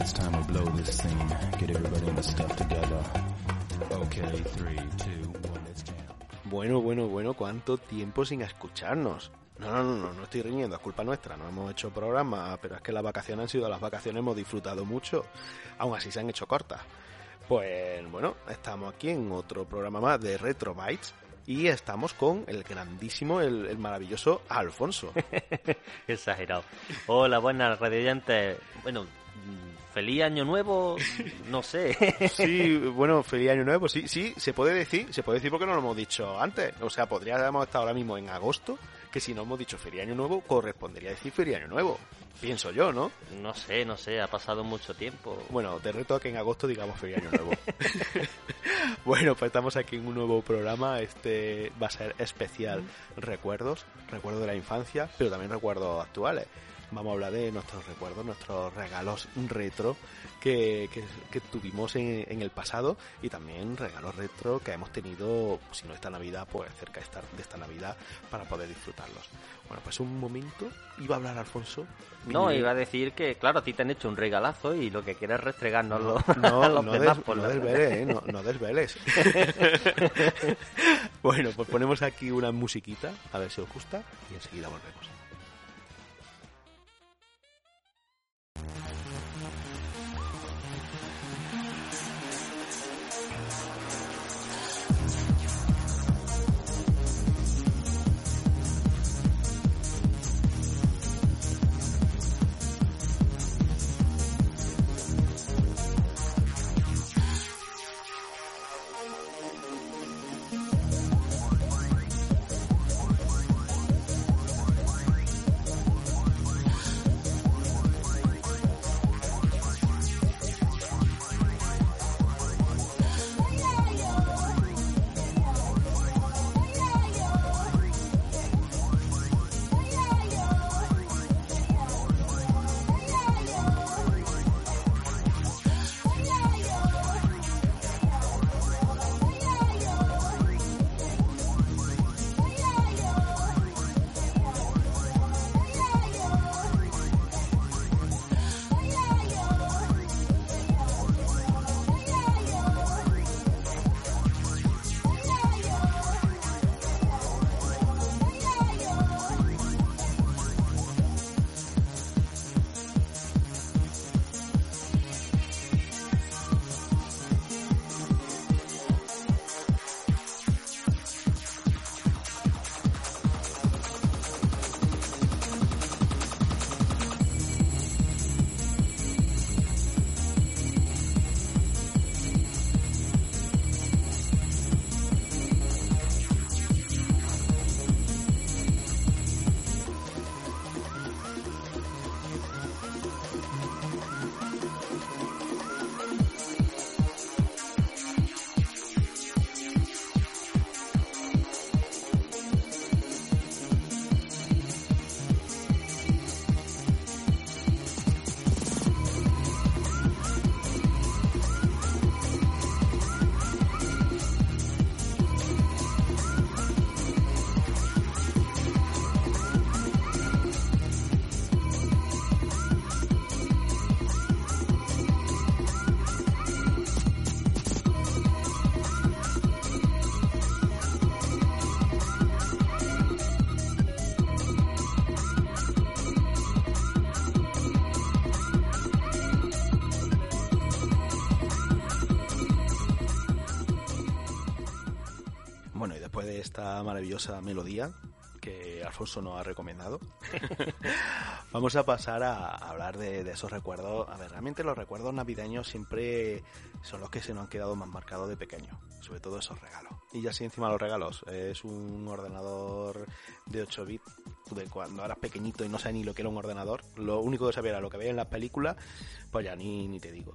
it's time to blow this scene. Get everybody in the stuff together. Okay, three, two, one, let's jam. Bueno, bueno, bueno, cuánto tiempo sin escucharnos. No, no, no, no, no estoy riñendo, es culpa nuestra, no hemos hecho programa, pero es que las vacaciones han sido las vacaciones, hemos disfrutado mucho, aún así se han hecho cortas. Pues bueno, estamos aquí en otro programa más de Retro Bytes y estamos con el grandísimo, el, el maravilloso Alfonso. Exagerado. Hola, buenas radioyentes. Bueno, feliz año nuevo, no sé. Sí, bueno, feliz año nuevo, sí, sí, se puede decir, se puede decir porque no lo hemos dicho antes. O sea, podríamos estar ahora mismo en agosto, que si no hemos dicho feliz año nuevo, correspondería decir feliz año nuevo. Pienso yo, ¿no? No sé, no sé, ha pasado mucho tiempo. Bueno, te reto a que en agosto digamos feliz año nuevo. bueno, pues estamos aquí en un nuevo programa. Este va a ser especial recuerdos, recuerdos de la infancia, pero también recuerdos actuales. Vamos a hablar de nuestros recuerdos, nuestros regalos retro que, que, que tuvimos en, en, el pasado y también regalos retro que hemos tenido, si no esta Navidad, pues cerca de esta, de esta Navidad para poder disfrutarlos. Bueno, pues un momento, iba a hablar Alfonso. No, iba a decir que, claro, a ti te han hecho un regalazo y lo que quieres es restregárnoslo no, a los no, demás. des- por no la- desveles, ¿eh? no, no desveles. bueno, pues ponemos aquí una musiquita, a ver si os gusta, y enseguida volvemos. Maravillosa melodía que Alfonso nos ha recomendado, vamos a pasar a hablar de, esos recuerdos. A ver, realmente los recuerdos navideños siempre son los que se nos han quedado más marcados de pequeño, sobre todo esos regalos. Y ya así encima los regalos, es un ordenador de 8 bits de cuando eras pequeñito y no sabías ni lo que era un ordenador, lo único que sabía era lo que veía en las películas, pues ya ni, ni te digo.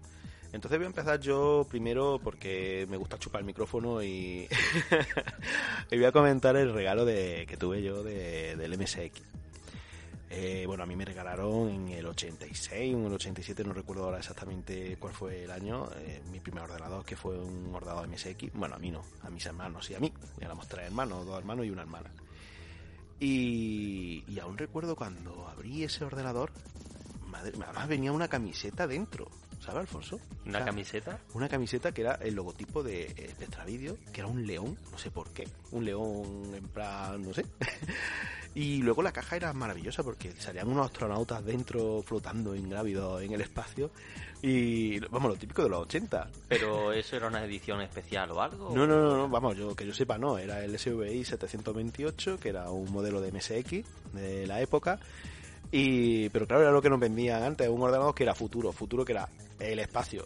Entonces voy a empezar yo primero porque me gusta chupar el micrófono y, voy a comentar el regalo de, que tuve yo de, del MSX. Eh, bueno, a mí me regalaron en el 86 o en el 87, no recuerdo ahora exactamente cuál fue el año, eh, mi primer ordenador, que fue un ordenador MSX. Bueno, a mí no, a mis hermanos y a mí. Éramos tres hermanos, dos hermanos y una hermana. Y, y aún recuerdo cuando abrí ese ordenador, madre, además venía una camiseta dentro, ¿sabes, Alfonso? ¿Una O sea, camiseta? Una camiseta que era el logotipo de, eh, de Extravideo, que era un león, no sé por qué, un león en plan, no sé. y luego la caja era maravillosa porque salían unos astronautas dentro flotando ingrávidos en el espacio y, vamos, lo típico de los 80. ¿Pero eso era una edición especial o algo? No, no, no, no, vamos, yo que yo sepa, no, era el SVI 728, que era un modelo de MSX de la época. Y, pero claro, era lo que nos vendían antes, un ordenador que era futuro, futuro que era el espacio.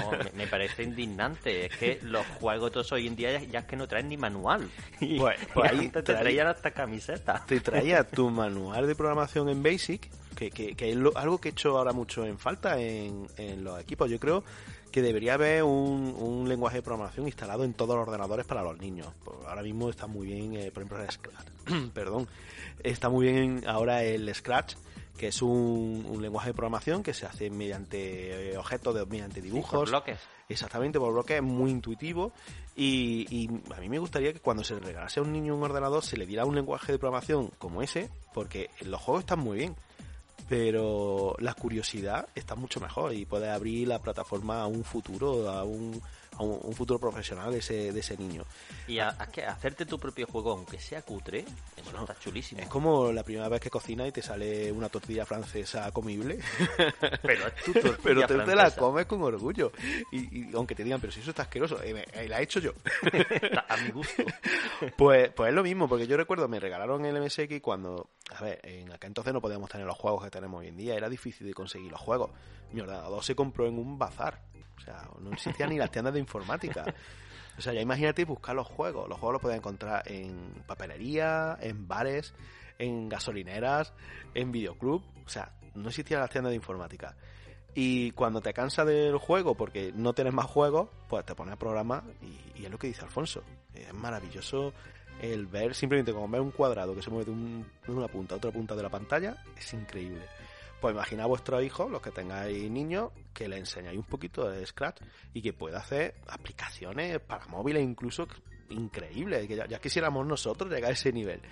No, me, me parece indignante. Es que los juegos todos hoy en día ya, ya es que no traen ni manual. Y, Pues- y pues ahí te traía- traían hasta camiseta. te traía tu manual de programación en Basic, que, que, que es lo- algo que he hecho ahora mucho en falta en, en los equipos. Yo creo que debería haber un, un lenguaje de programación instalado en todos los ordenadores para los niños. Pues ahora mismo está muy bien, eh, por ejemplo, el Scratch. Perdón. Está muy bien ahora el Scratch, que es un, un lenguaje de programación que se hace mediante eh, objetos, de, mediante Sí, por dibujos. bloques. Exactamente, por bloque es muy intuitivo y, y a mí me gustaría que cuando se le regalase a un niño un ordenador se le diera un lenguaje de programación como ese, porque los juegos están muy bien, pero la curiosidad está mucho mejor y puede abrir la plataforma a un futuro, a un, a un, un futuro profesional de ese, de ese niño. Y a, a que hacerte tu propio juego, aunque sea cutre, eso Bueno, está chulísimo. Es como la primera vez que cocina y te sale una tortilla francesa comible, Pero es tu tortilla pero te, te la comes con orgullo. Y, y aunque te digan, pero si eso está asqueroso, eh, eh, la he hecho yo. A mi gusto. Pues, pues es lo mismo, porque yo recuerdo, me regalaron el MSX cuando, a ver, en aquel entonces no podíamos tener los juegos que tenemos hoy en día, era difícil de conseguir los juegos. Mi ordenador se compró en un bazar, o sea, no existían ni las tiendas de informática. O sea, ya imagínate buscar los juegos. Los juegos los podías encontrar en papelería, en bares, en gasolineras, en videoclub. O sea, no existían las tiendas de informática. Y cuando te cansas del juego porque no tienes más juegos, pues te pones a programar y, y es lo que dice Alfonso. Es maravilloso el ver simplemente como ver un cuadrado que se mueve de, un- de una punta a otra punta de la pantalla. Es increíble. Pues imagina a vuestros hijos, los que tengáis niños, que le enseñáis un poquito de Scratch y que pueda hacer aplicaciones para móviles incluso increíbles, que ya, ya quisiéramos nosotros llegar a ese nivel.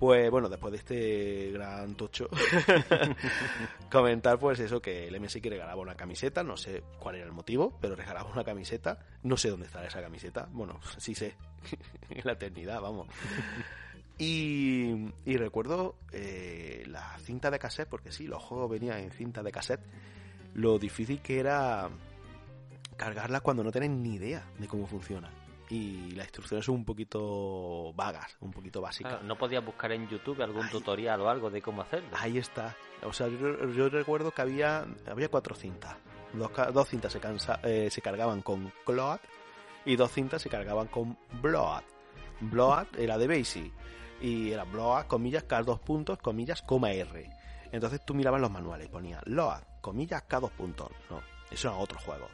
Pues bueno, después de este gran tocho, comentar pues eso, que el MSX regalaba una camiseta, no sé cuál era el motivo, pero regalaba una camiseta, no sé dónde estará esa camiseta, bueno, sí sé, en la eternidad, vamos. Y, y recuerdo eh, la cinta de cassette, porque sí, los juegos venían en cinta de cassette, lo difícil que era cargarla cuando no tenés ni idea de cómo funciona. Y las instrucciones son un poquito vagas, un poquito básicas. Claro, no podías buscar en YouTube algún tutorial o algo de cómo hacerlo. Ahí está. O sea, yo, yo recuerdo que había, había cuatro cintas. Dos, dos cintas se, cansa- eh, se cargaban con Cload y dos cintas se cargaban con Bloat. Bloat era de Basic y era Bloat, comillas, K dos puntos, comillas, coma R. Entonces tú mirabas los manuales, ponía Load, comillas, K dos puntos. No, eso era otro juego.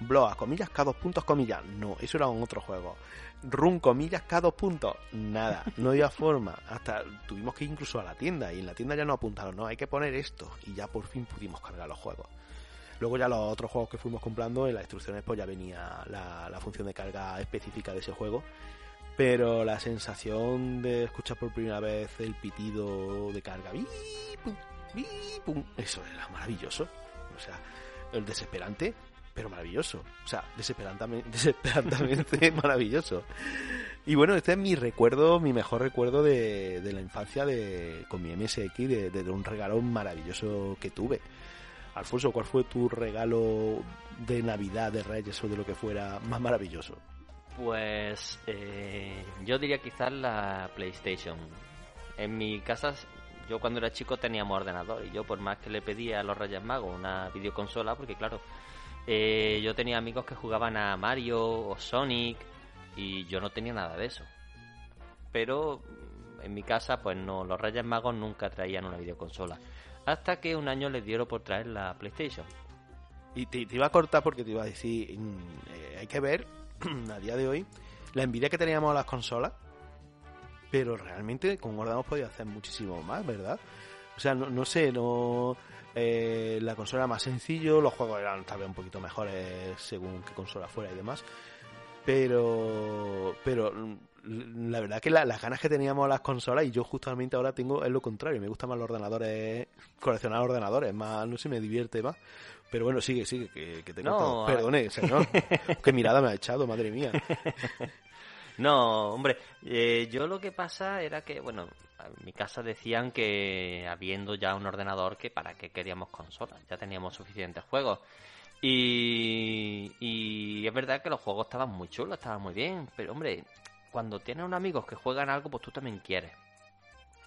Bloat, comillas, K dos puntos, comillas. No, eso era un otro juego. Run, comillas, K dos puntos. Nada, no había forma. Hasta tuvimos que ir incluso a la tienda y en la tienda ya nos apuntaron, no, hay que poner esto. Y ya por fin pudimos cargar los juegos. Luego ya los otros juegos que fuimos comprando, en las instrucciones pues ya venía la función de carga específica de ese juego. Pero la sensación de escuchar por primera vez el pitido de carga, ¡bi, pum, ¡bi, pum! eso era maravilloso. O sea, el desesperante, pero maravilloso. O sea, desesperantamente, desesperantemente maravilloso. Y bueno, este es mi recuerdo, mi mejor recuerdo de, de la infancia de, con mi MSX, de, de un regalo maravilloso que tuve. Alfonso, ¿cuál fue tu regalo de Navidad, de Reyes o de lo que fuera más maravilloso? Pues eh, yo diría quizás la PlayStation. En mi casa, yo cuando era chico teníamos ordenador y yo por más que le pedía a los Reyes Magos una videoconsola, porque claro, eh, yo tenía amigos que jugaban a Mario o Sonic y yo no tenía nada de eso. Pero mm, en mi casa, pues no, los Reyes Magos nunca traían una videoconsola. Hasta que un año les dieron por traer la PlayStation. Y te, iba a cortar porque te iba a decir, mm, eh, hay que ver a día de hoy la envidia que teníamos a las consolas, pero realmente con un ordenador podía hacer muchísimo más, ¿verdad? O sea, no, no sé, no eh, la consola era más sencillo, los juegos eran tal vez un poquito mejores según qué consola fuera y demás, pero pero la verdad que las ganas que teníamos a las consolas y yo justamente ahora tengo es lo contrario, me gustan más los ordenadores, coleccionar ordenadores, más, no sé, me divierte más. Pero bueno, sigue, sigue, que, que te No, a- Perdone, señor. Qué mirada me ha echado, madre mía. No, hombre, eh, yo lo que pasa era que, bueno, en mi casa decían que habiendo ya un ordenador, que para qué queríamos consolas, ya teníamos suficientes juegos. Y, y es verdad que los juegos estaban muy chulos, estaban muy bien, pero hombre, cuando tienes unos amigos que juegan algo, pues tú también quieres.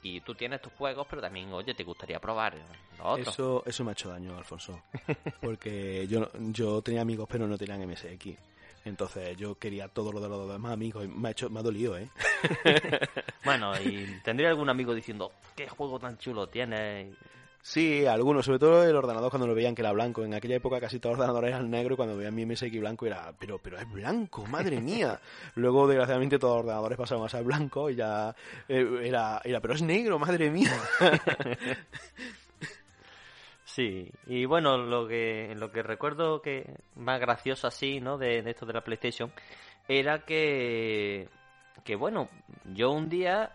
Y tú tienes tus juegos, pero también, oye, te gustaría probar los otros. Eso, eso me ha hecho daño, Alfonso. Porque yo, yo tenía amigos, pero no tenían MSX. Entonces yo quería todo lo de los demás amigos y me ha, hecho, me ha dolido, ¿eh? Bueno, y tendría algún amigo diciendo, ¿qué juego tan chulo tienes? Sí, algunos, sobre todo el ordenador cuando lo veían que era blanco. En aquella época casi todos los ordenadores eran negros y cuando veían mi MSX blanco era, pero, pero es blanco, madre mía. Luego, desgraciadamente, todos los ordenadores pasaron a ser blanco y ya eh, era, era, pero es negro, madre mía. Sí, y bueno, lo que, lo que recuerdo que más gracioso así, ¿no? De, de esto de la PlayStation, era que, que bueno, yo un día,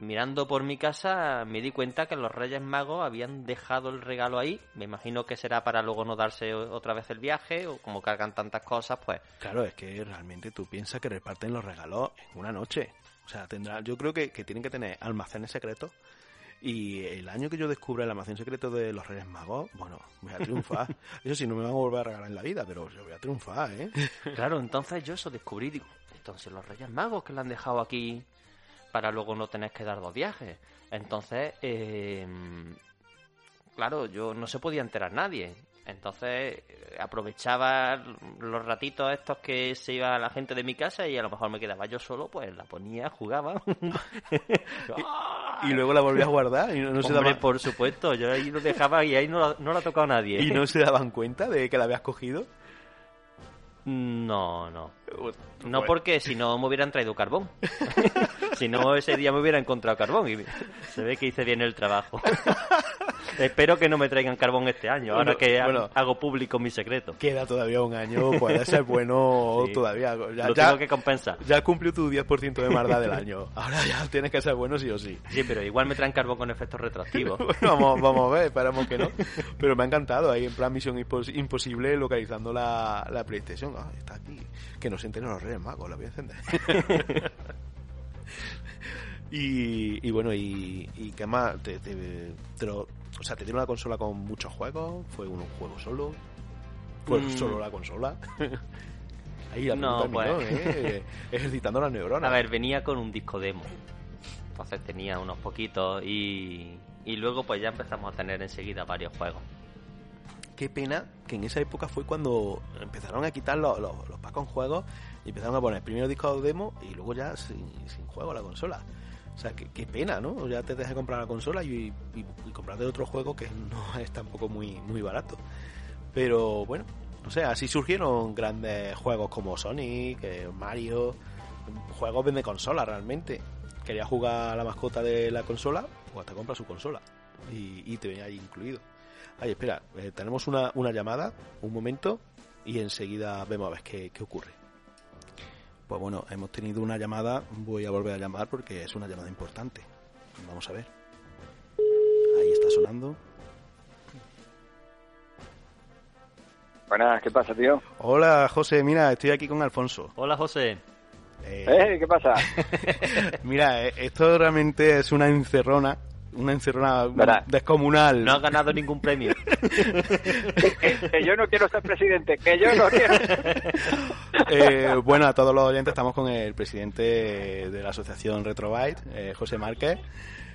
mirando por mi casa, me di cuenta que los Reyes Magos habían dejado el regalo ahí. Me imagino que será para luego no darse otra vez el viaje, o como cargan tantas cosas, pues Claro, es que realmente tú piensas que reparten los regalos en una noche. O sea, tendrá, yo creo que, que tienen que tener almacenes secretos. Y el año que yo descubra el almacén secreto de los Reyes Magos, bueno, voy a triunfar. Eso sí, no me van a volver a regalar en la vida, pero yo voy a triunfar, ¿eh? Claro, entonces yo eso descubrí, digo, entonces los Reyes Magos que lo han dejado aquí para luego no tener que dar dos viajes. Entonces, eh, claro, yo no se podía enterar nadie. Entonces eh, aprovechaba los ratitos estos que se iba la gente de mi casa y a lo mejor me quedaba yo solo, pues la ponía, jugaba. Y luego la volví a guardar y no, no se daban, por supuesto, yo ahí lo dejaba y ahí no, la- no la ha tocado nadie. y no se daban cuenta de que la habías cogido. No, no. No porque si no me hubieran traído carbón. si no ese día me hubiera encontrado carbón y se ve que hice bien el trabajo. Espero que no me traigan carbón este año, ahora que bueno. hago público mi secreto. Queda todavía un año, puede ser bueno Sí. todavía. Ya, Lo ya, tengo que compensar. ya cumplió tu 10% de maldad del año. Ahora ya tienes que ser bueno sí o sí. Sí, pero igual me traen carbón con efectos retroactivos. Bueno, vamos, vamos a ver, esperamos que no. Pero me ha encantado ahí en plan Misión Impos- Imposible localizando la, la PlayStation. Ah, está aquí. Que no enteren los Reyes Magos, la voy a encender. y, y bueno, y, y qué más, te, te- te lo- o sea, te dieron una consola con muchos juegos, fue un juego solo, fue Mm. solo la consola. Ahí No, pues. millón, ¿eh? ejercitando las neuronas. A ver, venía con un disco demo. Entonces tenía unos poquitos y, y luego pues ya empezamos a tener enseguida varios juegos. Qué pena que en esa época fue cuando empezaron a quitar los, los, packs con juegos y empezaron a poner primero discos demo y luego ya sin, sin juego la consola. O sea, qué, qué pena, ¿no? Ya te dejas de comprar la consola y, y, y comprarte otro juego que no es tampoco muy, muy barato. Pero bueno, no sé, así surgieron grandes juegos como Sonic, eh, Mario, juegos de consola realmente. Quería jugar la mascota de la consola, pues te compras su consola y, y te venía ahí incluido. Ay, espera, eh, tenemos una, una llamada, un momento, y enseguida vemos a ver qué, qué ocurre. Pues bueno, hemos tenido una llamada, voy a volver a llamar porque es una llamada importante. Vamos a ver. Ahí está sonando. Buenas, ¿qué pasa, tío? Hola, José, mira, estoy aquí con Alfonso. Hola José. Eh, ¿Eh? ¿Qué pasa? Mira, esto realmente es una encerrona, una encerrona Verá. descomunal. No has ganado ningún premio. que, que yo no quiero ser presidente, que yo no quiero. Eh, bueno, a todos los oyentes estamos con el presidente de la asociación Retrobyte, eh, José Márquez.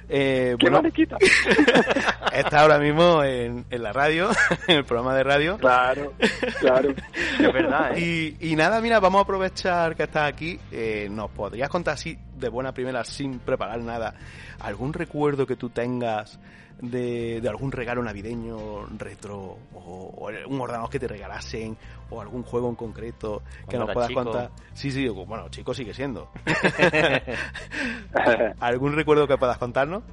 Eh, ¡Qué bueno, mariquita! está ahora mismo en, en la radio, en el programa de radio. Claro, claro. es verdad, ¿eh? Y, y nada, mira, vamos a aprovechar que estás aquí. Eh, ¿Nos podrías contar así, de buena primera, sin preparar nada, algún recuerdo que tú tengas de, de algún regalo navideño retro o, o un ordenador que te regalasen o algún juego en concreto que nos puedas chico. contar? Sí, sí, bueno, chico sigue siendo. ¿Algún recuerdo que puedas contarnos?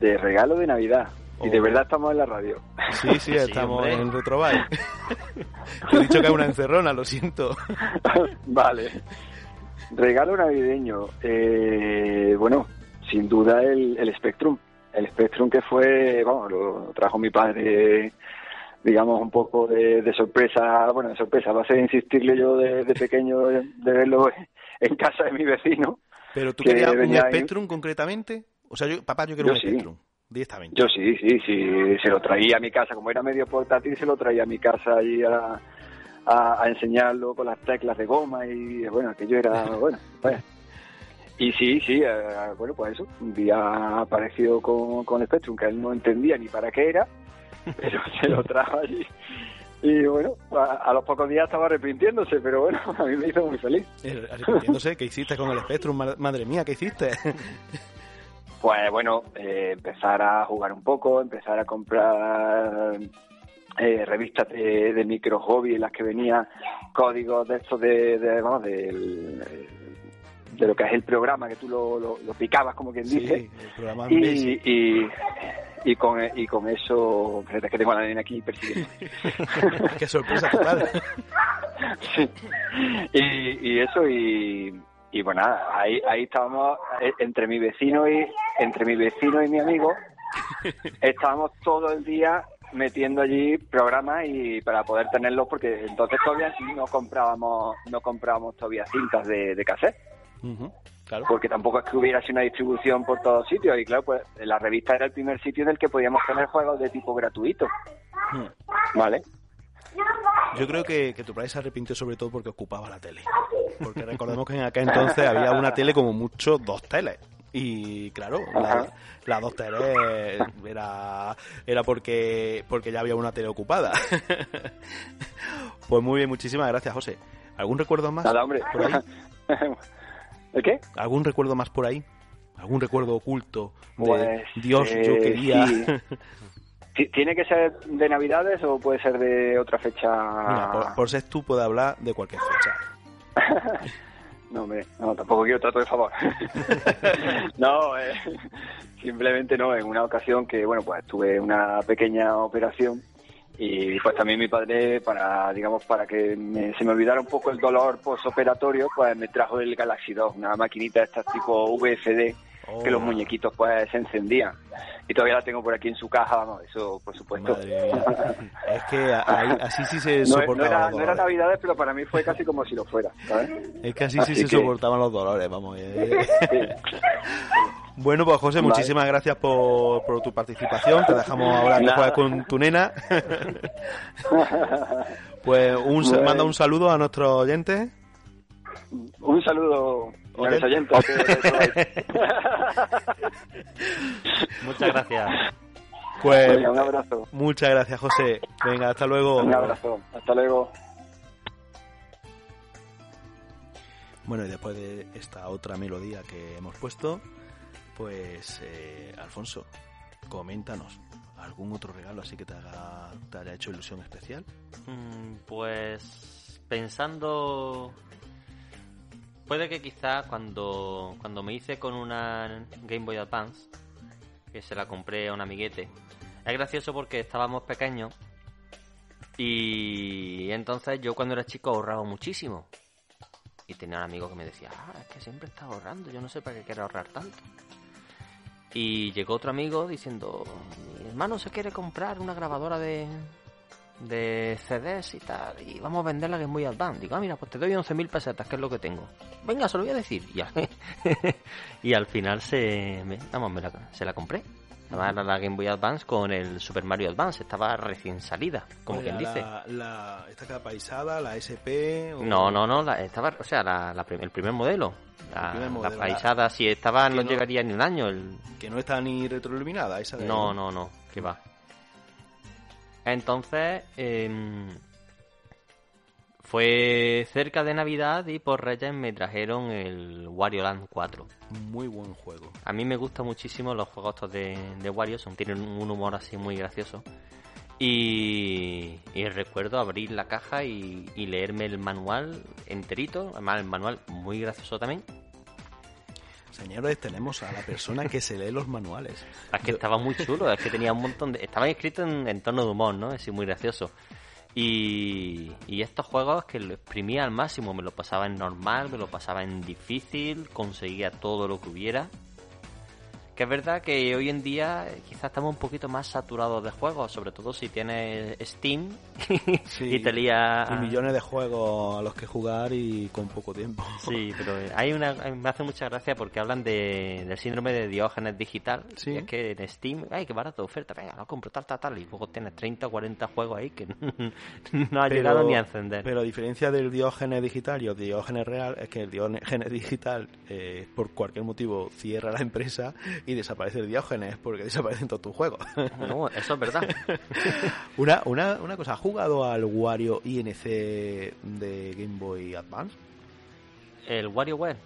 De regalo de Navidad. Y de Oh. verdad estamos en la radio. Sí, sí, Sí, estamos hombre. en Retrobyte. Te he dicho que es una encerrona, lo siento. vale. Regalo navideño. Eh, bueno, sin duda el, el Spectrum. El Spectrum que fue, vamos, lo trajo mi padre, digamos, un poco de, de sorpresa, bueno, de sorpresa, va a ser insistirle yo de, de pequeño de, de verlo en casa de mi vecino. ¿Pero tú que querías un ahí. Spectrum concretamente? O sea, yo, papá, yo quiero Yo un sí. Spectrum. Directamente. Yo sí, sí, sí, se lo traía a mi casa, como era medio portátil, se lo traía a mi casa y a, a, a enseñarlo con las teclas de goma y bueno, aquello era, bueno, vaya. Y sí, sí, eh, bueno, pues eso, un día apareció con, con Spectrum, que él no entendía ni para qué era, pero se lo trajo allí. Y bueno, a, a los pocos días estaba arrepintiéndose, pero bueno, a mí me hizo muy feliz. Eh, Arrepintiéndose, ¿qué hiciste con el Spectrum? Ma- Madre mía, ¿qué hiciste? Pues bueno, eh, empezar a jugar un poco, empezar a comprar eh, revistas de, de micro hobby en las que venía códigos de estos de, de, vamos, del- de lo que es el programa, que tú lo, lo- lo picabas como quien Sí, dice. el programa. Y, y, y con, y con eso, que tengo a la nena aquí persiguiendo. Qué sorpresa total. Sí. Y, y eso y, y bueno nada, ahí ahí estábamos eh, entre mi vecino y entre mi vecino y mi amigo estábamos todo el día metiendo allí programas y para poder tenerlos porque entonces todavía no comprábamos no comprábamos todavía cintas de, de cassette Claro. porque tampoco es que hubiera así una distribución por todos sitios y claro pues la revista era el primer sitio en el que podíamos tener juegos de tipo gratuito Mm. vale Yo creo que, que tu padre se arrepintió sobre todo porque ocupaba la tele. Porque recordemos que en aquel entonces había una tele como mucho, dos teles. Y claro, la, las dos teles era, era porque, porque ya había una tele ocupada. Pues muy bien, muchísimas gracias, José. ¿Algún recuerdo más? nada hombre por ahí? ¿el qué? ¿Algún recuerdo más por ahí? ¿Algún recuerdo oculto? De Pues, Dios, yo eh, quería. sí. Ti- ¿Tiene que ser de Navidades o puede ser de otra fecha? Mira, por, por ser tú puede hablar de cualquier fecha. No, hombre, no, tampoco quiero trato de favor. no, eh, simplemente no, en una ocasión que, bueno, pues tuve una pequeña operación y pues también mi padre, para, digamos, para que me- se me olvidara un poco el dolor postoperatorio, pues me trajo el Galaxy 2, una maquinita de estas tipo VFD, que los Oh. muñequitos pues se encendían. Y todavía la tengo por aquí en su caja, vamos, eso por supuesto. Madre. Es que ahí- así sí se No, no soportaban era, los no era. Navidades, pero para mí fue casi como si lo fuera, ¿sabes? Es que así sí se soportaban los dolores, vamos. eh. Sí. Bueno, pues José, Vale. muchísimas gracias por, por tu participación. Te dejamos ahora que juegues con tu nena. Pues un, sa- Bueno. manda un saludo a nuestros oyentes. Un saludo los oyentes. Muchas gracias. Pues Venga, un abrazo. muchas gracias, José. Venga, hasta luego. Un abrazo. Hasta luego. Bueno, y después de esta otra melodía que hemos puesto, pues eh, Alfonso, coméntanos algún otro regalo así que te, haga, te haya hecho ilusión especial. Mm, Pues pensando, puede que quizá cuando, cuando me hice con una Game Boy Advance, que se la compré a un amiguete, es gracioso porque estábamos pequeños y entonces yo cuando era chico ahorraba muchísimo. Y tenía un amigo que me decía, ah, es que siempre estás ahorrando, yo no sé para qué quiero ahorrar tanto. Y llegó otro amigo diciendo, mi hermano se quiere comprar una grabadora de, de CDs y tal, y vamos a vender la Game Boy Advance. Digo, ah, mira, pues te doy 11.000 pesetas, que es lo que tengo. Venga, se lo voy a decir. Y al, y al final se, me, vamos, me la, se la compré. Estaba la, Game Boy Advance con el Super Mario Advance, estaba recién salida, como Oye, quien dice. la, la- esta la SP. o- No, no, no, la, estaba, o sea, la, la prim- el primer modelo. La, primer modelo, paisada, si estaba, no no- llegaría ni un año. El, Que no está ni retroiluminada, esa de no, no, no, que va. Entonces, em, fue cerca de Navidad y por Reyes me trajeron el Wario Land 4. Muy buen juego. A mí me gustan muchísimo los juegos estos de, de Wario, son, tienen un humor así muy gracioso. Y, y recuerdo abrir la caja y, y leerme el manual enterito, además el manual muy gracioso también. Señores, tenemos a la persona que se lee los manuales. Es que estaba muy chulo, es que tenía un montón de... Estaban escritos en, en tono de humor, ¿no? Así muy gracioso. Y, y estos juegos que lo exprimía al máximo, me lo pasaba en normal, me lo pasaba en difícil, conseguía todo lo que hubiera. Que es verdad que hoy en día eh, quizás estamos un poquito más saturados de juegos, sobre todo si tienes Steam y te lía... Y millones de juegos a los que jugar y con poco tiempo. Sí, pero hay una, me hace mucha gracia porque hablan de, del síndrome de Diógenes digital. Sí. Es que en Steam, ay, qué barato, oferta, venga, lo compro tal, tal, tal. Y luego tienes 30 o 40 juegos ahí que no ha llegado ni a encender. Pero a diferencia del Diógenes digital y el Diógenes real, es que el Diógenes digital, eh, por cualquier motivo, cierra la empresa y desaparece el Diógenes porque desaparecen todos tus juegos. No, eso es verdad. una, una, una cosa, ¿has jugado al Wario INC de Game Boy Advance? El WarioWare,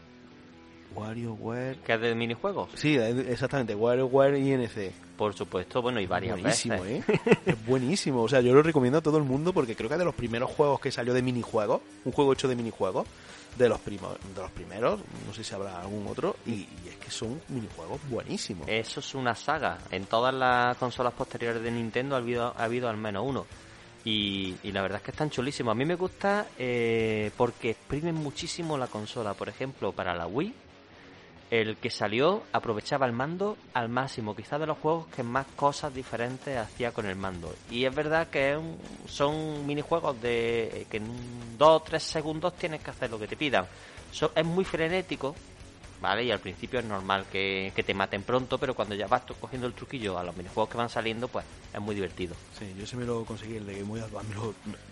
WarioWare... que es de minijuegos. Sí, exactamente, WarioWare INC. Por supuesto, bueno, y varias buenísimo, veces. ¿eh? Es buenísimo. O sea, yo lo recomiendo a todo el mundo porque creo que es de los primeros juegos que salió de minijuegos, un juego hecho de minijuegos, de los primos, de los primeros, no sé si habrá algún otro, y, es que son minijuegos buenísimos. Eso es una saga. En todas las consolas posteriores de Nintendo ha habido, ha habido al menos uno. Y, y la verdad es que están chulísimos. A mí me gusta eh, porque exprimen muchísimo la consola. Por ejemplo, para la Wii, el que salió aprovechaba el mando al máximo. Quizás de los juegos que más cosas diferentes hacía con el mando. Y es verdad que son minijuegos de que en dos o tres segundos tienes que hacer lo que te pidan. So- es muy frenético, ¿vale? Y al principio es normal que, te maten pronto, pero cuando ya vas cogiendo el truquillo a los minijuegos que van saliendo, pues es muy divertido. Sí, yo se me lo conseguí el de Game Boy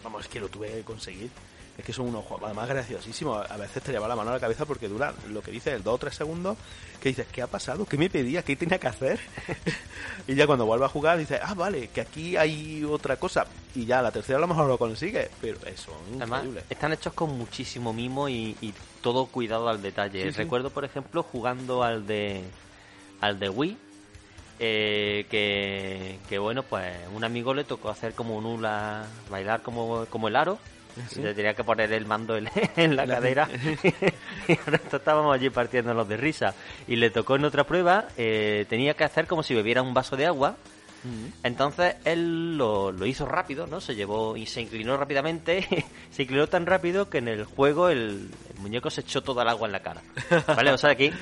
vamos, es que lo tuve que conseguir. Es que son unos juegos, además graciosísimos. A veces te lleva la mano a la cabeza porque dura lo que dices, el 2 o 3 segundos, que dices, ¿qué ha pasado? ¿Qué me pedía? ¿Qué tenía que hacer? y ya cuando vuelve a jugar dices, ah, vale, que aquí hay otra cosa. Y ya la tercera a lo mejor lo consigue, pero eso, Además, increíble. están hechos con muchísimo mimo y, y todo cuidado al detalle. Sí, sí. Recuerdo, por ejemplo, jugando al de al de Wii, eh, que, que bueno, pues un amigo le tocó hacer como un hula, bailar como, como el aro. Sí. Tenía que poner el mando en, en la, La- cadera y resto estábamos allí partiéndonos de risa. Y le tocó en otra prueba, eh, tenía que hacer como si bebiera un vaso de agua Mm. entonces él lo, lo hizo rápido, ¿no? Se llevó y se inclinó rápidamente. se inclinó tan rápido que en el juego el, el muñeco se echó toda el agua en la cara. ¿Vale? O sea, aquí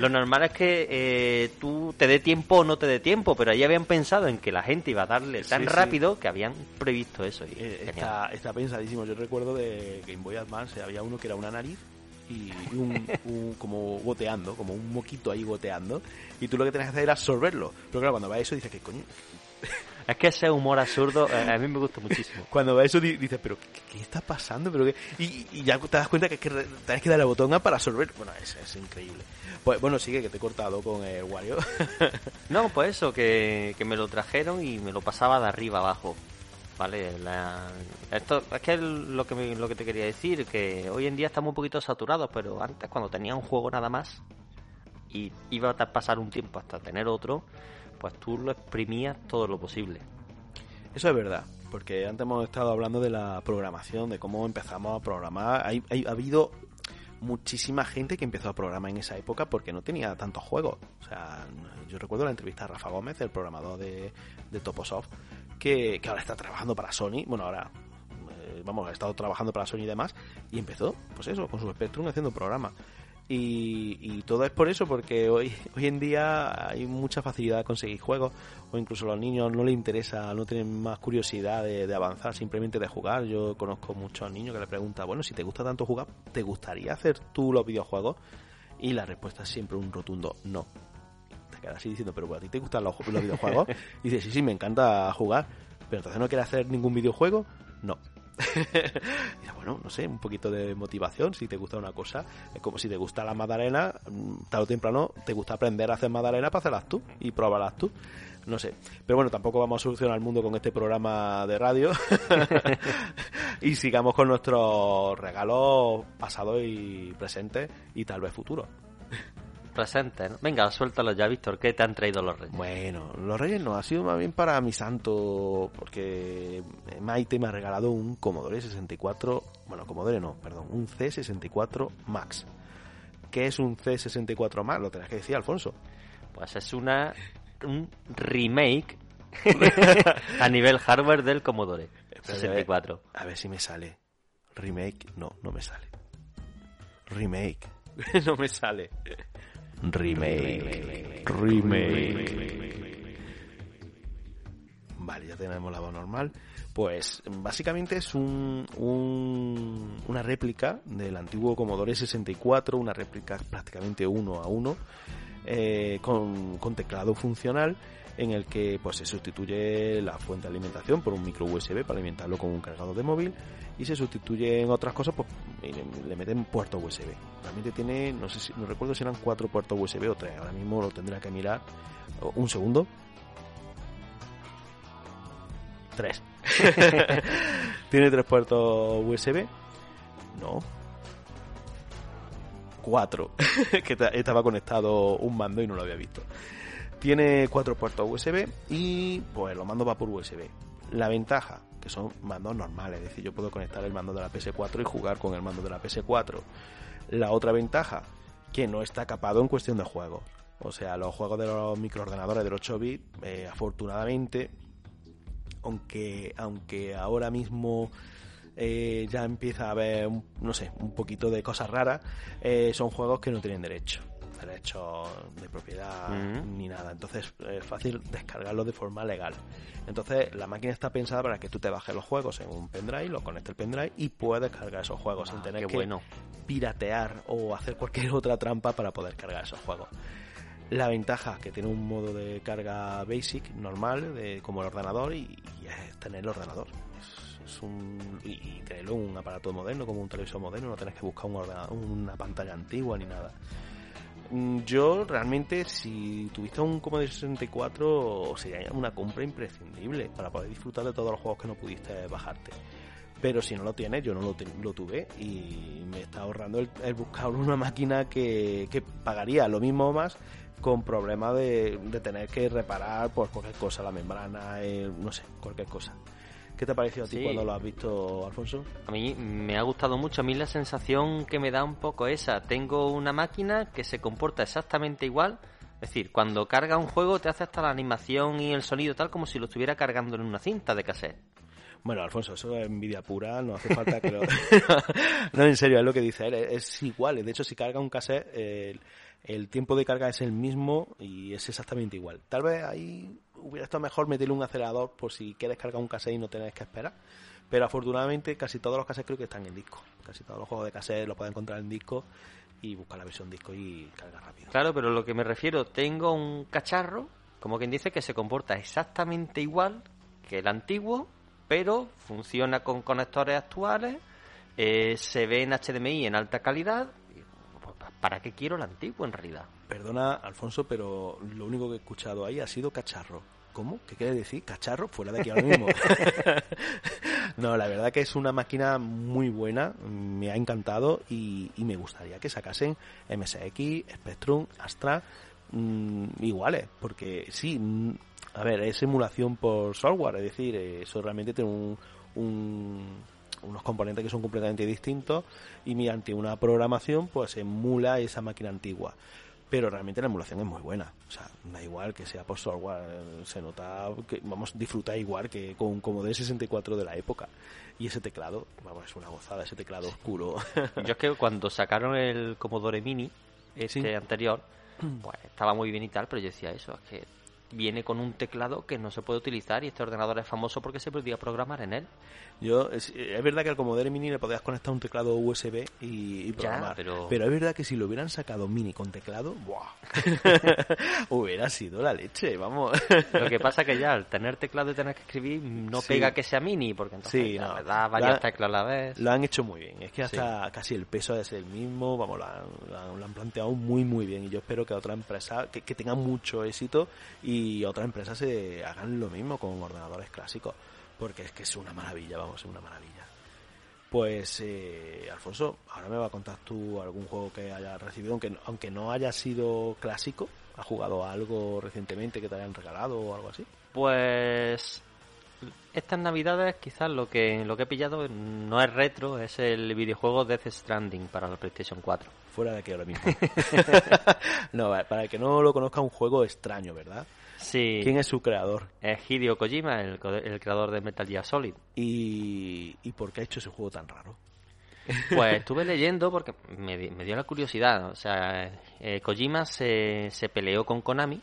lo normal es que eh, tú te dé tiempo o no te dé tiempo, pero ahí habían pensado en que la gente iba a darle tan Sí, sí. rápido que habían previsto eso. Y, Eh, está, está pensadísimo. Yo recuerdo de Game Boy Advance había uno que era una nariz y un, un- como goteando, como un moquito ahí goteando. Y tú lo que tenías que hacer era absorberlo. Pero claro, cuando ves eso dices que coño. Es que ese humor absurdo eh, a mí me gusta muchísimo. Cuando ves eso di- dices, pero ¿qué, qué está pasando? ¿Pero qué? Y, y ya te das cuenta que, es que tienes que darle botón A para absorber. Bueno, es, es increíble. Pues bueno, sigue que te he cortado con el Wario. No, pues eso, que, que me lo trajeron y me lo pasaba de arriba abajo. Vale, la- esto es que es lo que, me- lo que te quería decir, que hoy en día estamos un poquito saturados, pero antes cuando tenía un juego nada más y iba a pasar un tiempo hasta tener otro, pues tú lo exprimías todo lo posible. Eso es verdad, porque antes hemos estado hablando de la programación, de cómo empezamos a programar. Hay, hay- ha habido muchísima gente que empezó a programar en esa época porque no tenía tantos juegos. O sea, yo recuerdo la entrevista a Rafa Gómez, el programador de, de Toposoft, que, que ahora está trabajando para Sony. Bueno, ahora, eh, vamos, ha estado trabajando para Sony y demás, y empezó, pues eso, con su Spectrum haciendo programas. Y, y todo es por eso, porque hoy, hoy en día hay mucha facilidad de conseguir juegos, o incluso a los niños no les interesa, no tienen más curiosidad de, de avanzar, simplemente de jugar. Yo conozco muchos niños que le preguntan, bueno, si te gusta tanto jugar, ¿te gustaría hacer tú los videojuegos? Y la respuesta es siempre un rotundo no. Te quedas así diciendo, pero bueno, ¿a ti te gustan los, los videojuegos? Y dices, sí, sí, me encanta jugar, pero entonces no quieres hacer ningún videojuego? No. Bueno, no sé, un poquito de motivación, si te gusta una cosa, es como si te gusta la magdalena, mm, tarde o temprano te gusta aprender a hacer magdalena para hacerlas tú y probarlas tú. No sé, pero bueno, tampoco vamos a solucionar el mundo con este programa de radio. y sigamos con nuestros regalos pasados y presentes y tal vez futuros. Presente, ¿no? Venga, suéltalo ya, Víctor, ¿qué te han traído los reyes? Bueno, los Reyes no, ha sido más bien para mi santo, porque Maite me ha regalado un Commodore 64, bueno, Commodore no, perdón, un C64 Max. ¿Qué es un C64 Max? Lo tenés que decir, Alfonso. Pues es una un remake a nivel hardware del Commodore Espérate, 64. A ver si me sale. Remake. No, no me sale. Remake. no me sale. Remake. Remake. Vale, ya tenemos la voz normal. Pues básicamente es un, un- una réplica del antiguo Commodore 64, una réplica prácticamente uno a uno, eh, con, con teclado funcional en el que pues se sustituye la fuente de alimentación por un micro USB para alimentarlo con un cargador de móvil y se sustituye en otras cosas pues le, meten puerto USB realmente tiene no sé si no recuerdo si eran cuatro puertos USB o tres ahora mismo lo tendría que mirar. Un segundo. Tres. Tiene tres puertos USB no. Cuatro. Que ta- estaba conectado un mando y no lo había visto tiene cuatro puertos USB y pues los mandos va por USB. La ventaja, que son mandos normales, es decir, yo puedo conectar el mando de la PS4 y jugar con el mando de la PS4. La otra ventaja, que no está capado en cuestión de juegos. O sea, los juegos de los microordenadores del 8 bits, eh, afortunadamente, aunque, aunque ahora mismo eh, ya empieza a haber, no sé, un poquito de cosas raras, eh, son juegos que no tienen derecho derechos de propiedad ni nada entonces es fácil descargarlos de forma legal entonces la máquina está pensada para que tú te bajes los juegos en un pendrive lo conectes el pendrive y puedes cargar esos juegos sin Ah, tener que bueno. piratear o hacer cualquier otra trampa para poder cargar esos juegos. La ventaja que tiene un modo de carga basic, normal, de, como el ordenador, y, y es tener el ordenador. Es, es un, y, y tenerlo en un aparato moderno, como un televisor moderno, no tienes que buscar un ordenador, una pantalla antigua ni nada. Mm, Yo realmente, si tuviste un Commodore 64, sería una compra imprescindible para poder disfrutar de todos los juegos que no pudiste bajarte. Pero si no lo tienes, yo no lo, tuve y me está ahorrando el, buscar una máquina que, que pagaría lo mismo más con problemas de, de tener que reparar por cualquier cosa, la membrana, el- no sé, cualquier cosa. ¿Qué te ha parecido a ti Sí. cuando lo has visto, Alfonso? A mí me ha gustado mucho. A mí la sensación que me da un poco esa. Tengo una máquina que se comporta exactamente igual. Es decir, cuando carga un juego te hace hasta la animación y el sonido tal como si lo estuviera cargando en una cinta de cassette. Bueno, Alfonso, eso es envidia pura, no hace falta que lo... no, en serio, es lo que dice él, es igual. De hecho, si carga un cassette, el, el tiempo de carga es el mismo y es exactamente igual. Tal vez ahí hubiera estado mejor meterle un acelerador por si quieres cargar un cassette y no tenés que esperar. Pero afortunadamente casi todos los cassettes creo que están en disco. Casi todos los juegos de cassette los puedes encontrar en disco y buscar la versión disco y carga rápido. Claro, pero lo que me refiero, tengo un cacharro, como quien dice, que se comporta exactamente igual que el antiguo, pero funciona con conectores actuales, eh, se ve en HDMI en alta calidad. ¿Para qué quiero el antiguo en realidad? Perdona, Alfonso, pero lo único que he escuchado ahí ha sido cacharro. ¿Cómo? ¿Qué quiere decir? ¿Cacharro? Fuera de aquí ahora mismo. no, la verdad que es una máquina muy buena, me ha encantado y, y me gustaría que sacasen MSX, Spectrum, Astra mm, iguales, porque sí, mm, a ver, es emulación por software, es decir, eh, eso realmente tiene un, un- unos componentes que son completamente distintos y mediante una programación pues emula esa máquina antigua pero realmente la emulación es muy buena. O sea, da igual que sea por software, se nota que vamos disfrutar igual que con un Commodore 64 de la época. Y ese teclado, vamos, es una gozada, ese teclado oscuro. Yo es que cuando sacaron el Commodore Mini, este Sí. anterior, pues estaba muy bien y tal, pero yo decía eso, es que viene con un teclado que no se puede utilizar y este ordenador es famoso porque se podía programar en él. Yo, es, es verdad que al Commodore Mini le podías conectar un teclado USB y, y programar. pero- es verdad que si lo hubieran sacado Mini con teclado, ¡buah! hubiera sido la leche, vamos. Lo que pasa que ya al tener teclado y tener que escribir no Sí. pega que sea mini, porque entonces Sí, no. le das varias La- teclas a la vez. Lo han hecho muy bien. Es que hasta casi el peso es el mismo. Vamos, lo han, lo han- planteado muy, muy bien. Y yo espero que otra empresa, que, que tengan mucho éxito y otras empresas se hagan lo mismo con ordenadores clásicos. Porque es que es una maravilla, vamos, es una maravilla. Pues, eh, Alfonso, ahora me va a contar tú algún juego que hayas recibido, aunque, aunque no haya sido clásico. ¿Has jugado a algo recientemente que te hayan regalado o algo así? Pues estas navidades quizás lo que lo que he pillado no es retro, es el videojuego Death Stranding para la PlayStation 4. Fuera de aquí ahora mismo. no, para el que no lo conozca, un juego extraño, ¿verdad? Sí. ¿Quién es su creador? Es Hideo Kojima, el, creador de Metal Gear Solid. ¿Y, ¿Y por qué ha hecho ese juego tan raro? Pues estuve leyendo porque me dio la curiosidad. O sea, eh, Kojima se, se peleó con Konami,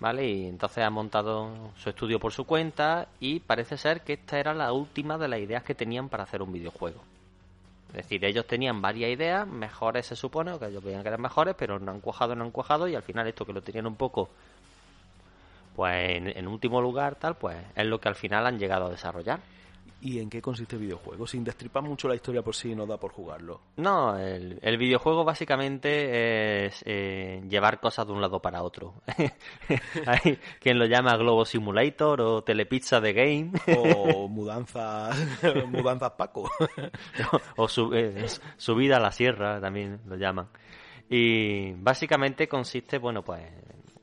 ¿vale? Y entonces ha montado su estudio por su cuenta y parece ser que esta era la última de las ideas que tenían para hacer un videojuego. Es decir, ellos tenían varias ideas, mejores se supone, o que ellos veían que eran mejores, pero no han cuajado, no han cuajado, y al final esto que lo tenían un poco, pues en, en último lugar, tal, pues es lo que al final han llegado a desarrollar. ¿Y en qué consiste el videojuego? Sin destripar mucho la historia por si no da por jugarlo. No, el, el videojuego básicamente es eh, llevar cosas de un lado para otro. Hay quien lo llama Globo Simulator o Telepizza de Game O mudanzas, mudanzas Paco. o su- eh, subida a la sierra también lo llaman. Y básicamente consiste, bueno, pues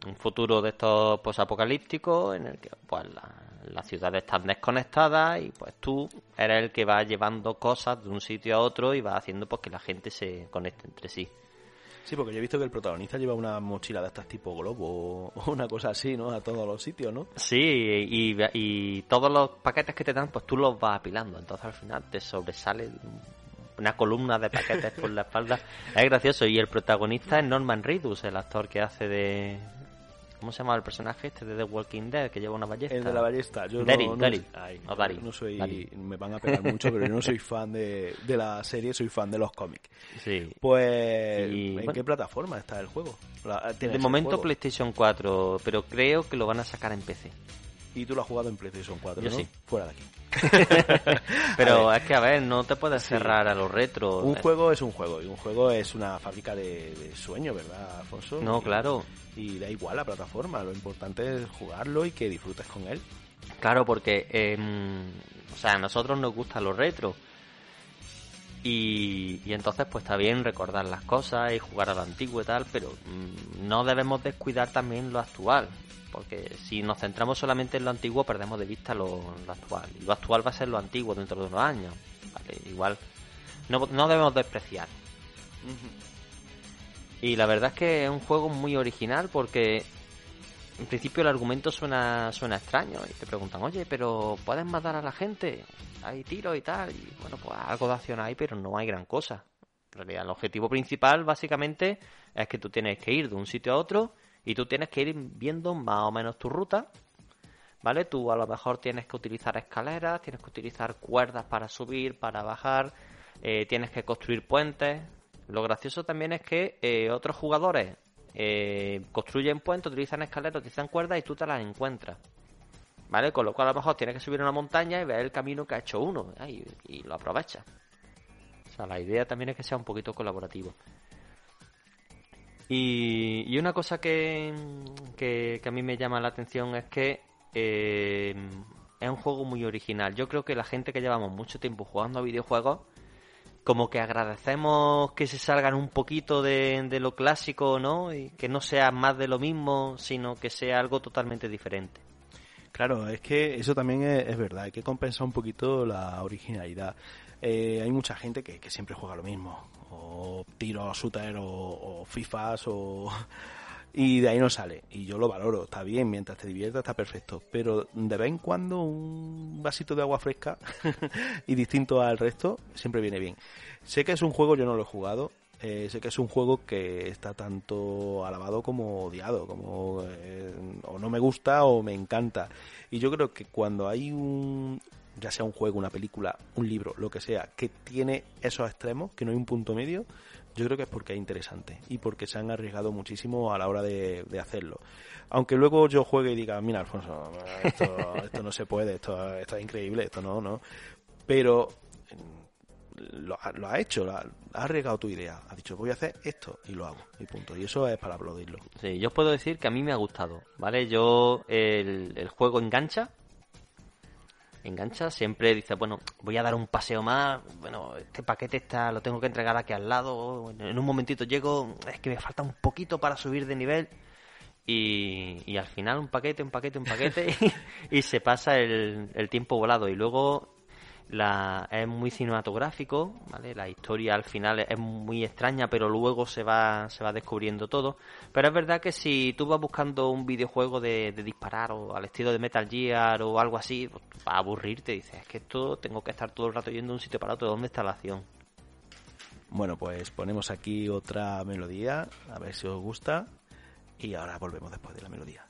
un futuro de estos posapocalípticos en el que pues la- las ciudades están desconectadas y pues tú eres el que va llevando cosas de un sitio a otro y va haciendo pues que la gente se conecte entre sí. Sí, porque yo he visto que el protagonista lleva una mochila de estas tipo globo o una cosa así, ¿no? A todos los sitios, ¿no? Sí, y, y todos los paquetes que te dan, pues tú los vas apilando. Entonces al final te sobresale una columna de paquetes por la espalda. Es gracioso. Y el protagonista es Norman Reedus, el actor que hace de... ¿Cómo se llama el personaje este de The Walking Dead que lleva una ballesta? El de la ballesta. Yo Daryl, no, no, Daryl. ay, No, Daryl. no soy... Me van a pegar mucho, pero yo no soy fan de, de la serie, soy fan de los cómics. Sí. Pues, Y, ¿en bueno. qué plataforma está el juego? De momento juego. PlayStation 4, pero creo que lo van a sacar en PC. Y tú lo has jugado en PlayStation 4, Yo ¿no? sí. Fuera de aquí. Pero es que, a ver, no te puedes cerrar a los retros. Un juego es un juego, y un juego es una fábrica de, de sueños, ¿verdad, Alfonso? No, Y- claro. Y da igual la plataforma, lo importante es jugarlo y que disfrutes con él. Claro, porque, eh, o sea, a nosotros nos gustan los retros. Y, y entonces, pues está bien recordar las cosas y jugar a lo antiguo y tal, pero mm, no debemos descuidar también lo actual. Porque si nos centramos solamente en lo antiguo, perdemos de vista lo, lo actual. Y lo actual va a ser lo antiguo dentro de unos años. ¿vale? Igual, no, no debemos despreciar. Y la verdad es que es un juego muy original porque en principio el argumento suena, suena extraño y te preguntan, oye, pero ¿puedes matar a la gente? Hay tiros y tal. Y bueno, pues algo de acción hay, pero no hay gran cosa. En realidad, el objetivo principal básicamente es que tú tienes que ir de un sitio a otro y tú tienes que ir viendo más o menos tu ruta. ¿Vale? Tú a lo mejor tienes que utilizar escaleras, tienes que utilizar cuerdas para subir, para bajar, eh, tienes que construir puentes. Lo gracioso también es que eh, otros jugadores eh, construyen puentes, utilizan escaleras, utilizan cuerdas y tú te las encuentras. ¿Vale? Con lo cual a lo mejor tienes que subir una montaña y ver el camino que ha hecho uno y, lo aprovechas. O sea, la idea también es que sea un poquito colaborativo. Y, y una cosa que, que, a mí me llama la atención es que eh, es un juego muy original. Yo creo que la gente que llevamos mucho tiempo jugando a videojuegos, como que agradecemos que se salgan un poquito de, de lo clásico, ¿no? Y que no sea más de lo mismo, sino que sea algo totalmente diferente. Claro, es que eso también es, es verdad, hay que compensar un poquito la originalidad. Eh, hay mucha gente que, siempre juega lo mismo, o tiros, shooter, o, o FIFAs, o... y de ahí no sale. Y yo lo valoro, está bien, mientras te diviertas está perfecto. Pero de vez en cuando un vasito de agua fresca y distinto al resto siempre viene bien. Sé que es un juego, yo no lo he jugado, eh, sé que es un juego que está tanto alabado como odiado, como eh, o no me gusta o me encanta. Y yo creo que cuando hay un, ya sea un juego, una película, un libro, lo que sea, que tiene esos extremos, que no hay un punto medio, yo creo que es porque es interesante y porque se han arriesgado muchísimo a la hora de, de hacerlo. Aunque luego yo juegue y diga, mira, Alfonso, esto, esto no se puede, esto, esto es increíble, esto no, no. Pero lo, ha- lo ha hecho, lo ha, ha arriesgado tu idea. Ha dicho, voy a hacer esto y lo hago. Y punto. Y eso es para aplaudirlo. Sí, yo os puedo decir que a mí me ha gustado, ¿vale? Yo, el, el juego engancha. Engancha, siempre dice, bueno, voy a dar un paseo más. Bueno, este paquete está, lo tengo que entregar aquí al lado. En un momentito llego, es que me falta un poquito para subir de nivel. Y, y al final un paquete, un paquete, un paquete. y, y se pasa el, el tiempo volado. Y luego La, es muy cinematográfico, ¿vale? La historia al final es muy extraña, pero luego se va, se va descubriendo todo. Pero es verdad que si tú vas buscando un videojuego de, disparar o al estilo de Metal Gear o algo así, pues, va a aburrirte. Dices, es que esto tengo que estar todo el rato yendo de un sitio para otro. ¿Dónde está la acción? Bueno, pues ponemos aquí otra melodía, a ver si os gusta. Y ahora volvemos después de la melodía.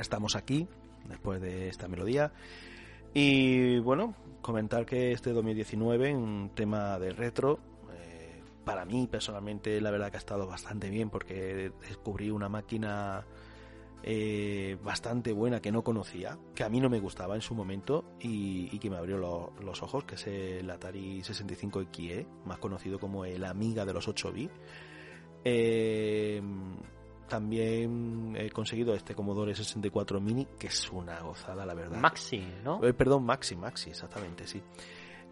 Estamos aquí, después de esta melodía. Y bueno, comentar que este 2019, un tema de retro, eh, para mí personalmente la verdad que ha estado bastante bien porque descubrí una máquina eh, bastante buena que no conocía, que a mí no me gustaba en su momento y, que me abrió lo- los ojos, que es el Atari 65 XE, más conocido como el Amiga de los 8 bits. Eh, también he conseguido este Commodore 64 Mini, que es una gozada, la verdad. Maxi, ¿no? Eh, perdón, Maxi, Maxi, exactamente, sí.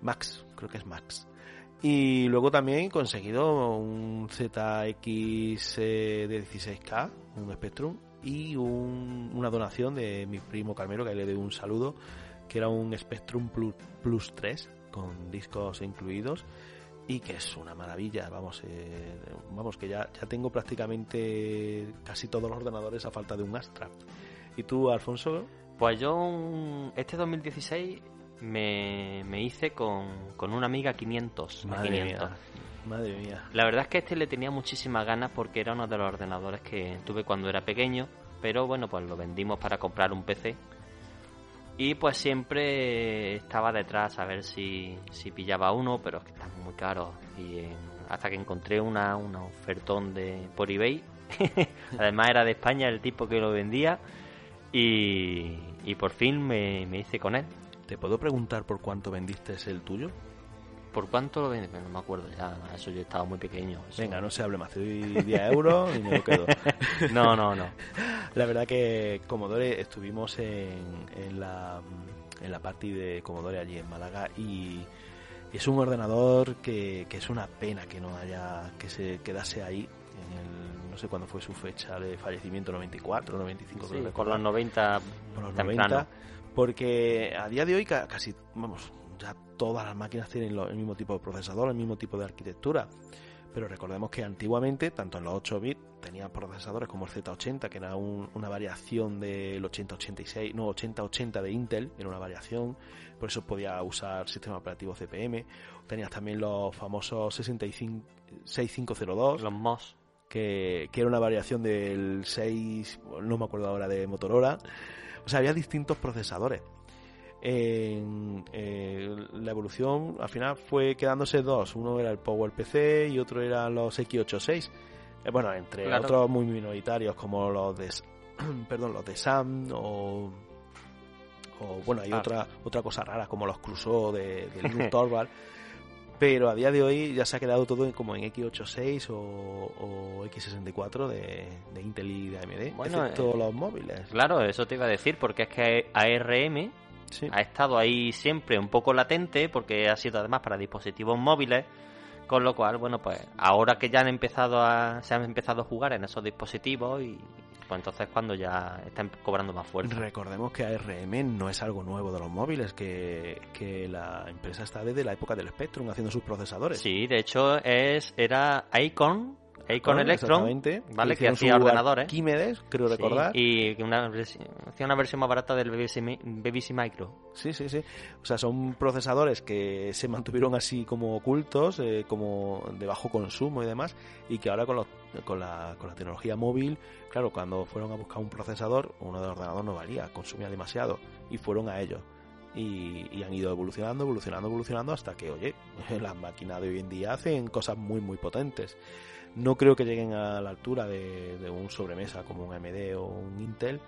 Max, creo que es Max. Y luego también he conseguido un ZX eh, de 16K, un Spectrum, y un- una donación de mi primo Carmelo, que le doy un saludo, que era un Spectrum Plus, Plus 3, con discos incluidos, y que es una maravilla, vamos, eh, vamos que ya, ya tengo prácticamente casi todos los ordenadores a falta de un Astra. ¿Y tú, Alfonso? Pues yo un- este 2016 me, me hice con, con una amiga 500. a Madre 500. mía, madre mía. La verdad es que este le tenía muchísimas ganas porque era uno de los ordenadores que tuve cuando era pequeño, pero bueno, pues lo vendimos para comprar un PC. Y pues siempre estaba detrás a ver si, si pillaba uno, pero es que están muy caros. Y en- hasta que encontré una, una ofertón de, por eBay. Además era de España el tipo que lo vendía. Y, y por fin me, me hice con él. ¿Te puedo preguntar por cuánto vendiste el tuyo? ¿Por cuánto lo vendí? No me acuerdo ya, eso yo estaba muy pequeño. eso- Venga, no se hable más, te doy 10 euros y me lo quedo. no, no, no. La verdad que Commodore estuvimos en, en la en la party de Commodore allí en Málaga y, es un ordenador que, que es una pena que no haya, que se quedase ahí en el, no sé cuándo fue su fecha de fallecimiento, 94, 95, Sí, creo por los 90 por los temprano. 90, porque a día de hoy ca- casi, vamos, ya todas las máquinas tienen el mismo tipo de procesador, el mismo tipo de arquitectura. Pero recordemos que antiguamente, tanto en los 8 bits, tenían procesadores como el Z80, que era un- una variación del 8086, no, 8080 de Intel, era una variación, por eso podía usar sistema operativo CPM. Tenías también los famosos 65, 6502, Los MOS. que, que era una variación del 6, no me acuerdo ahora, de Motorola. O sea, había distintos procesadores. En, eh, la evolución al final fue quedándose dos. Uno era el PowerPC y otro eran los X86. Eh, bueno, entre Claro. otros muy minoritarios como los de perdón, los de SAM o o bueno, hay Ah. otra otra cosa rara como los Crusoe de, Torvald. Pero a día de hoy ya se ha quedado todo como en X86 o, o X64 de, de Intel y de AMD, Bueno, excepto eh, los móviles. Claro, eso te iba a decir, porque es que ARM Sí. ha estado ahí siempre un poco latente, porque ha sido además para dispositivos móviles, con lo cual, bueno, pues ahora que ya han empezado a, se han empezado a jugar en esos dispositivos y pues entonces cuando ya están cobrando más fuerza. Recordemos que ARM no es algo nuevo de los móviles, que, que la empresa está desde la época del Spectrum haciendo sus procesadores. Sí, de hecho es era Icon, Icon Electron, ¿vale? Que hacía ordenadores. Archimedes, creo Sí, recordar. y una, hacía una versión más barata del BBC, BBC Micro. Sí, sí, sí. O sea, son procesadores que se mantuvieron así como ocultos, eh, como de bajo consumo y demás, y que ahora con, los- con, la, con la tecnología móvil, claro, cuando fueron a buscar un procesador, uno de ordenador no valía, consumía demasiado, y fueron a ellos. Y, y han ido evolucionando, evolucionando, evolucionando hasta que, oye, las máquinas de hoy en día hacen cosas muy, muy potentes. No creo que lleguen a la altura de, un sobremesa como un AMD o un Intel,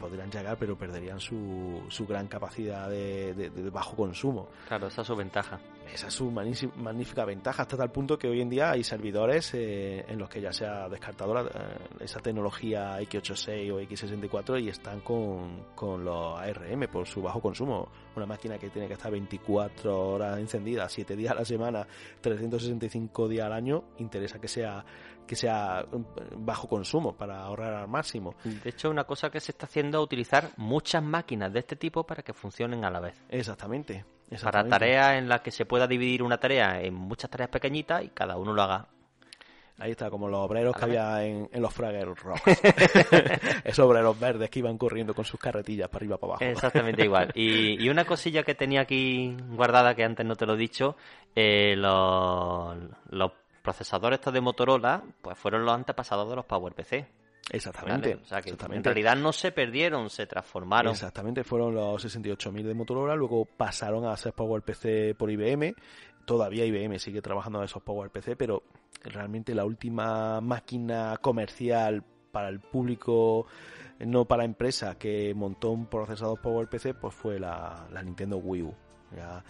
podrían llegar, pero perderían su, su gran capacidad de, de- de bajo consumo. Claro, esa es su ventaja. Esa es su magnífica, ventaja, hasta tal punto que hoy en día hay servidores eh, en los que ya se ha descartado la- eh, esa tecnología X86 o X64 y están con, con los ARM por su bajo consumo. Una máquina que tiene que estar 24 horas encendida, 7 días a la semana, 365 días al año, interesa que sea que sea eh, bajo consumo para ahorrar al máximo. De hecho, una cosa que se está haciendo es utilizar muchas máquinas de este tipo para que funcionen a la vez. Exactamente. Para tareas en las que se pueda dividir una tarea en muchas tareas pequeñitas y cada uno lo haga. Ahí está, como los obreros que había en, en los Fraggle Rocks. Esos obreros verdes que iban corriendo con sus carretillas para arriba para abajo. Exactamente igual. Y, y una cosilla que tenía aquí guardada que antes no te lo he dicho, eh, los, los procesadores estos de Motorola pues fueron los antepasados de los PowerPC. Exactamente. ¿vale? O sea que en realidad no se perdieron, se transformaron. Exactamente, fueron los 68.000 de Motorola, luego pasaron a ser PowerPC por IBM. Todavía IBM sigue trabajando en esos PowerPC, pero realmente la última máquina comercial para el público, no para empresa, que montó un procesador PowerPC, pues fue la, la Nintendo Wii U. Ya,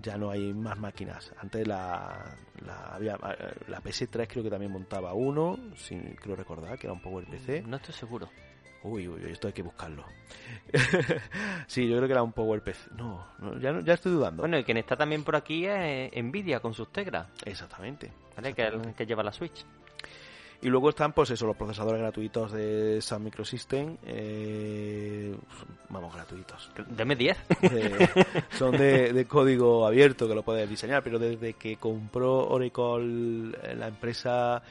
ya no hay más máquinas. Antes la, la, había, la PS3 creo que también montaba uno, si creo recordar, que era un PowerPC. No estoy seguro. Uy, uy, uy, esto hay que buscarlo. sí, yo creo que era un PowerPC. No, no, ya, no- ya estoy dudando. Bueno, y quien está también por aquí es Nvidia con sus teclas, Exactamente. ¿vale? Que, es el que lleva la Switch. Y luego están, pues eso, los procesadores gratuitos de Sun Microsystem. eh, vamos, gratuitos. Deme 10. De- son de, de código abierto que lo puedes diseñar, pero desde que compró Oracle eh, la empresa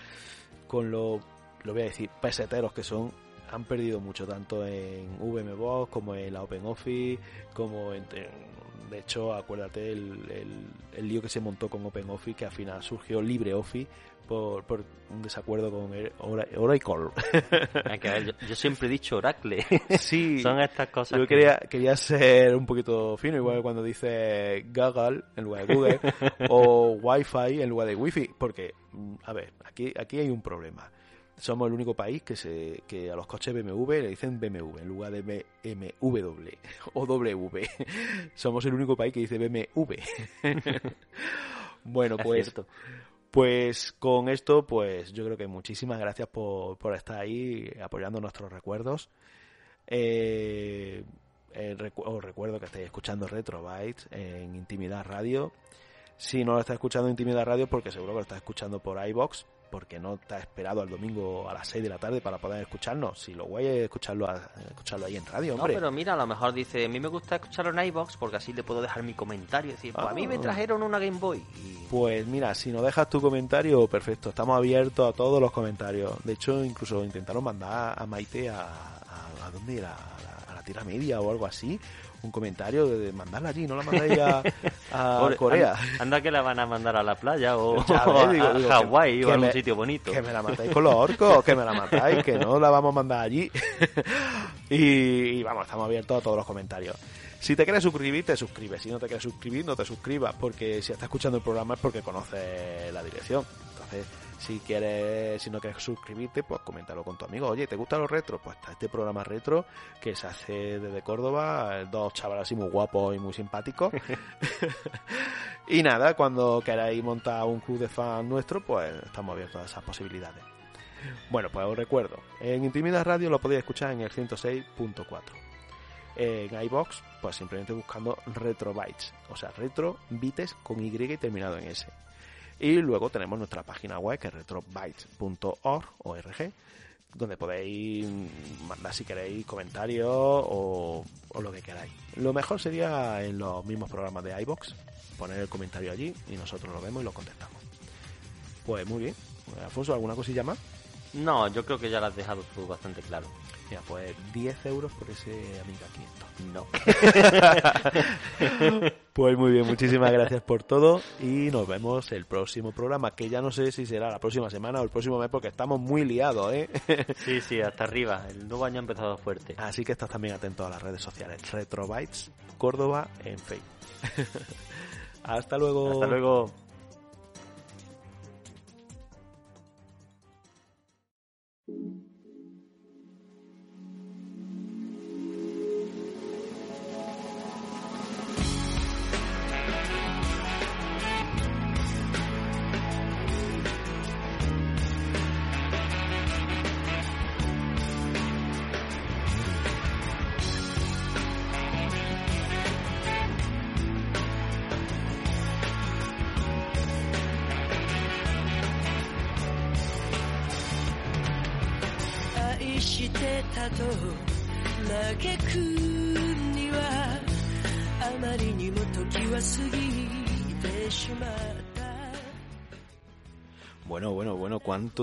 con lo, lo voy a decir, peseteros que son, han perdido mucho, tanto en VMBox como en la OpenOffice, como en, en- de hecho, acuérdate el, el, el lío que se montó con OpenOffice, que al final surgió LibreOffice por, por un desacuerdo con Oracle. Hay que ver, yo, yo siempre he dicho Oracle. sí, Son estas cosas yo que- quería, quería ser un poquito fino, igual que cuando dice Google en lugar de Google o Wi-Fi en lugar de Wi-Fi, porque, mm, a ver, aquí, aquí hay un problema. Somos el único país que se que a los coches BMW le dicen BMW en lugar de BMW o W. Somos el único país que dice BMW. bueno, Es pues pues con esto, pues yo creo que muchísimas gracias por, por estar ahí apoyando nuestros recuerdos. Eh, eh, recu- os recuerdo que estáis escuchando Retro Bytes en Intimidad Radio. Si no lo estás escuchando en Intimidad Radio, porque seguro que lo estás escuchando por iBox, porque no te has esperado al domingo a las 6 de la tarde para poder escucharnos. Si lo guay es escucharlo, a- escucharlo ahí en radio, No, hombre. pero mira, a lo mejor dice, a mí me gusta escucharlo en iBox porque así le puedo dejar mi comentario y decir, pues a mí me Ah. trajeron una Game Boy. Y Pues mira, si nos dejas tu comentario, perfecto, estamos abiertos a todos los comentarios. De hecho, incluso intentaron mandar a Maite a, a, ¿a dónde era? A la, a la Tierra Media o algo así. Un comentario de, de mandarla allí, no la mandáis a, a Pobre, Corea. Anda, anda que la van a mandar a la playa o, a, digo- Hawái o a algún sitio bonito. Que me la matáis con los orcos, que me la matáis, que no la vamos a mandar allí. y, y vamos, estamos abiertos a todos los comentarios. Si te quieres suscribir, te suscribes. Si no te quieres suscribir, no te suscribas. Porque si estás escuchando el programa es porque conoces la dirección. Entonces, si quieres, si no quieres suscribirte, pues coméntalo con tu amigo. Oye, ¿te gustan los retros? Pues está este programa retro que se hace desde Córdoba. Dos chavales así muy guapos y muy simpáticos. y nada, cuando queráis montar un club de fans nuestro, pues estamos abiertos a esas posibilidades. Bueno, pues os recuerdo, en Intimidad Radio lo podéis escuchar en el 106.4. En iBox, pues simplemente buscando Retro Bytes, o sea, Retro Bites con y terminado en S. Y luego tenemos nuestra página web que es retrobytes.org, ORG, donde podéis mandar si queréis comentarios o, o lo que queráis. Lo mejor sería en los mismos programas de iBox, poner el comentario allí y nosotros lo vemos y lo contestamos. Pues muy bien. Alfonso, ¿alguna cosilla más? No, yo creo que ya lo has dejado tú bastante claro. Mira, pues 10 euros por ese Amiga 500. No. Pues muy bien, muchísimas gracias por todo y nos vemos el próximo programa, que ya no sé si será la próxima semana o el próximo mes porque estamos muy liados, ¿eh? Sí, sí, hasta arriba. El nuevo año ha empezado fuerte. Así que estás también atento a las redes sociales, Retrobytes Córdoba en Facebook. Hasta luego. Hasta luego.「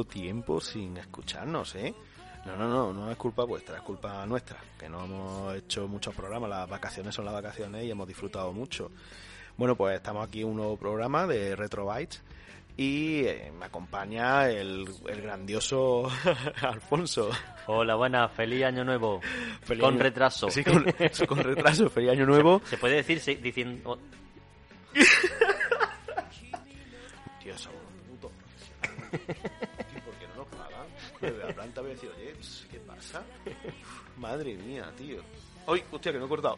tiempo sin escucharnos, ¿eh? No, no, no, no es culpa vuestra, es culpa nuestra, que no hemos hecho muchos programas, las vacaciones son las vacaciones y hemos disfrutado mucho. Bueno, pues estamos aquí en un nuevo programa de Retro Bytes y eh, me acompaña el, el grandioso Alfonso. Hola, buenas, feliz año nuevo. Feliz con año- retraso. Sí, con, con retraso, feliz año nuevo. Se puede decir sí, diciendo... Tío, son la planta voy a decir, oye, ¿qué pasa? Madre mía, tío. ¡Ay, hostia, que no he cortado!